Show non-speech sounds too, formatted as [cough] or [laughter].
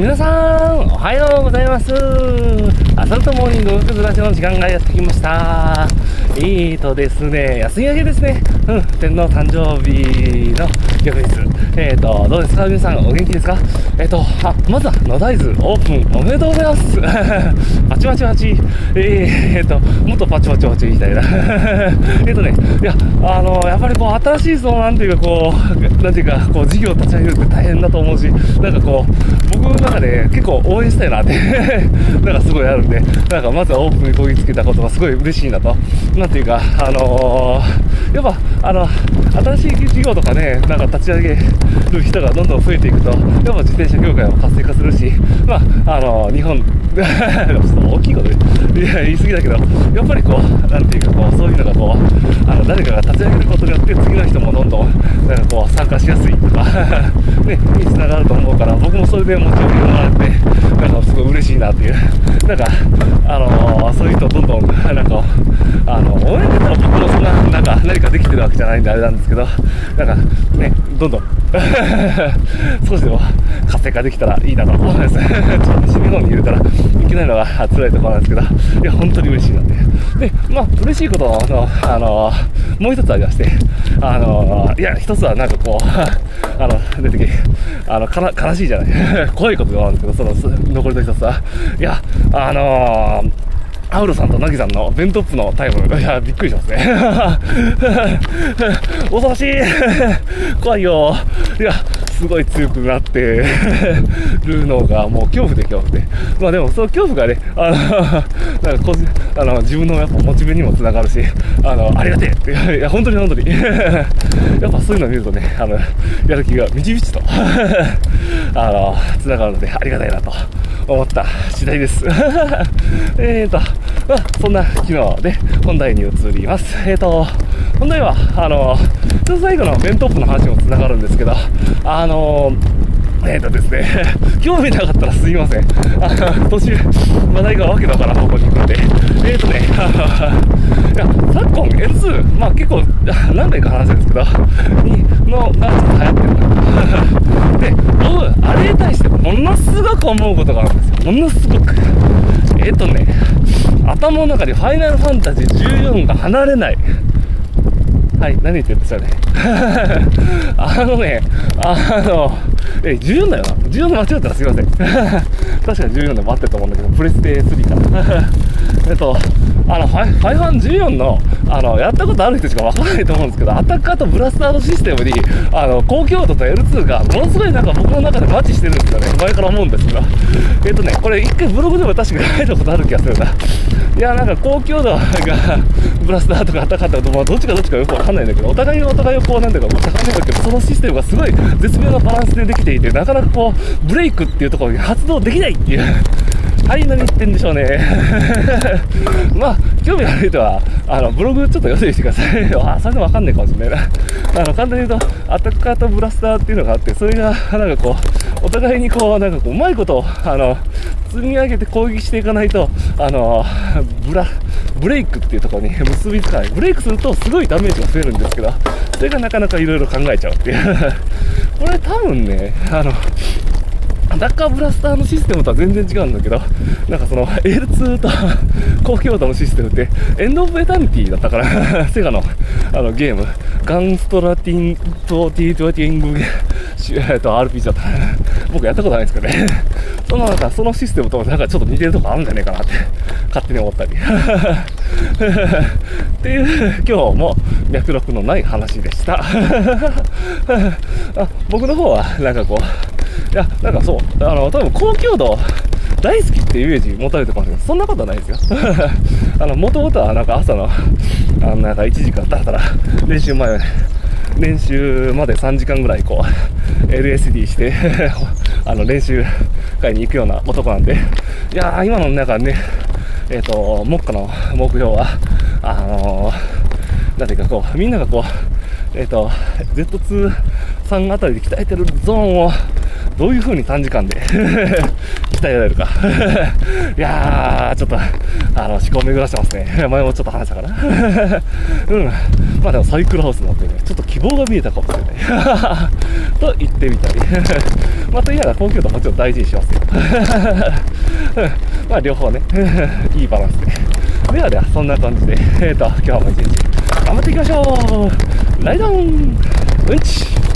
皆さん、おはようございます。アサルトモーニングクズラジオの時間がやってきました。えーとですね、休み明けですね。うん、天皇誕生日の翌日。えーと、どうですか？皆さん、お元気ですか？えーと、あ、まずは、野大豆オープンおめでとうございます。[laughs] パチパチパチ。えーと、もっとパチパチパチいきたいな。[laughs] えっとね、いや、あの、やっぱりこう、新しい、その、なんていうかこう、なんていうか、こう、事業立ち上げるって大変だと思うし、なんかこう、僕の中で結構応援したいなって [laughs] なんかすごいあるんで、なんかまずはオープンにこぎつけたことがすごい嬉しいなと。なんていうか、あのー、やっぱ、あの、新しい事業とかね、なんか立ち上げる人がどんどん増えていくと、やっぱ自転車業界も活性化するし、まあ、あの、日本、ちょっと大きいこと言い過ぎだけど、やっぱりこう、なんていうかこう、そういうのがこう、あの、誰かが立ち上げることによって次の人もどんどん、なんかこう、参加しやすいとか [laughs] ね、につながると思うから、僕もそれでモチベーションもらって、なんかすごい嬉しいなっていう、なんか、あの、そういう人どんどん、なんか、あの、応援ってたら僕できてるわけじゃないんであれなんですけど、なんかね、どんどん [laughs] 少しでも活性化できたらいいなと思います。ちょっと西日本にいるから、いけないのが辛いところなんですけど、いや、本当に嬉しいなって。で、まあ、嬉しいことの、あの、もう一つありまして、あの、いや、一つはなんかこう、[laughs] あの、出てき、あの、かな、悲しいじゃない。[laughs] 怖いことがあるんですけど、その、残りの一つは、いや、あのーアウロさんとナギさんのベントップのタイム、いや、びっくりしますね。[laughs] 恐ろしい [laughs] 怖いよ。いや、すごい強くなって [laughs] るのがもう恐怖で恐怖で。まあでもその恐怖がね、あの、[laughs] なんかこあの自分のやっぱモチベにもつながるし、あの、ありがてえって、いや、本当に本当に。[laughs] やっぱそういうのを見るとね、あの、やる気がみちみちとあの、つながるのでありがたいなと思った次第です。えーと、まあ、そんな昨日で本題に移ります。えーと、本題は、あの、ちょっと最後の弁当ップの話もつながるんですけど、あののえーとですね、[laughs] 興味なかったらすいません。あの、途中、話題がわけだから方向に行くんで。えーとね、[laughs] いや、昨今 L2、まあ結構、何回か話してるんですけど、に、の、がちょっと流行ってるな。[laughs] で、僕、あれに対してものすごく思うことがあるんですよ。ものすごく。えーとね、頭の中でファイナルファンタジー14が離れない。はい、何言ってるんですかね。[laughs] あのね、あの、え、14だよな。14で間違ったらすいません。[laughs] 確かに14で合ってると思うんだけど、プレステ3か。[laughs] えっと、あの、ファイファイファン14の、あの、やったことある人しかわからないと思うんですけど、アタッカーとブラスターのシステムに、あの、高強度と L2 が、ものすごいなんか僕の中でマッチしてるんですよね。前から思うんですけど。[laughs] えっとね、これ一回ブログでも確か書いたことある気がするな。いや、なんか高強度が、[laughs] ブラスターとかアタッカーとか、まあ、どっちかどっちかよくわかんないんだけど、お互いがお互いをこう、なんていうか、高めるけど、そのシステムがすごい絶妙なバランスでできていて、なかなかこう、ブレイクっていうところに発動できないっていう。はい、何言ってんでしょうね。[laughs] まあ、興味ある人は、あの、ブログちょっと読んでみてください。[laughs] あ、それでもわかんないかもしれないな。[laughs] あの、簡単に言うと、アタッカーとブラスターっていうのがあって、それが、なんかこう、お互いにこう、なんかこう、うまいこと、あの、積み上げて攻撃していかないと、あの、ブラ、ブレイクっていうところに結びつかない。ブレイクするとすごいダメージが増えるんですけど、それがなかなかいろいろ考えちゃうっていう。これ多分ね、あの、ダッカブラスターのシステムとは全然違うんだけど、なんかその L2 と高強度のシステムって、エンド・オブ・エタニティだったから、[laughs] セガのあのゲーム、ガンストラティントティートティング、えっと、RPG だった。僕やったことないんですけどね。そのなんか、そのシステムとなんかちょっと似てるとこあるんじゃねえかなって、勝手に思ったり。[laughs] っていう、今日も脈絡のない話でした。[laughs] あ僕の方は、なんかこう、いや、なんかそう、あの、多分高強度大好きっていうイメージ持たれてるかもしれない。そんなことはないですよ。[laughs] あの、もともとはなんか朝の、あの、なんか1時間だったら、練習前、練習まで3時間ぐらいこう、LSD して [laughs] あの、練習会に行くような男なんで、いやー、今の中ね、えっ、ー、と、目下の目標は、あのー、なんていうかこう、みんながこう、えっ、ー、と、Z2 さんあたりで鍛えてるゾーンを、どういう風に短時間で [laughs] 鍛えられるか。[laughs] いやー、ちょっと、あの、思考巡らしてますね。[laughs] 前もちょっと話したかな。うん。まあでもサイクルハウスなんてね、ちょっと希望が見えたかもしれない。と言ってみたり。まあといえば高級度もちろん大事にしますよ。まあ両方ね、いいバランスで。ではでは、そんな感じで、えっ、と、今日も一日頑張っていきましょうライドンうんち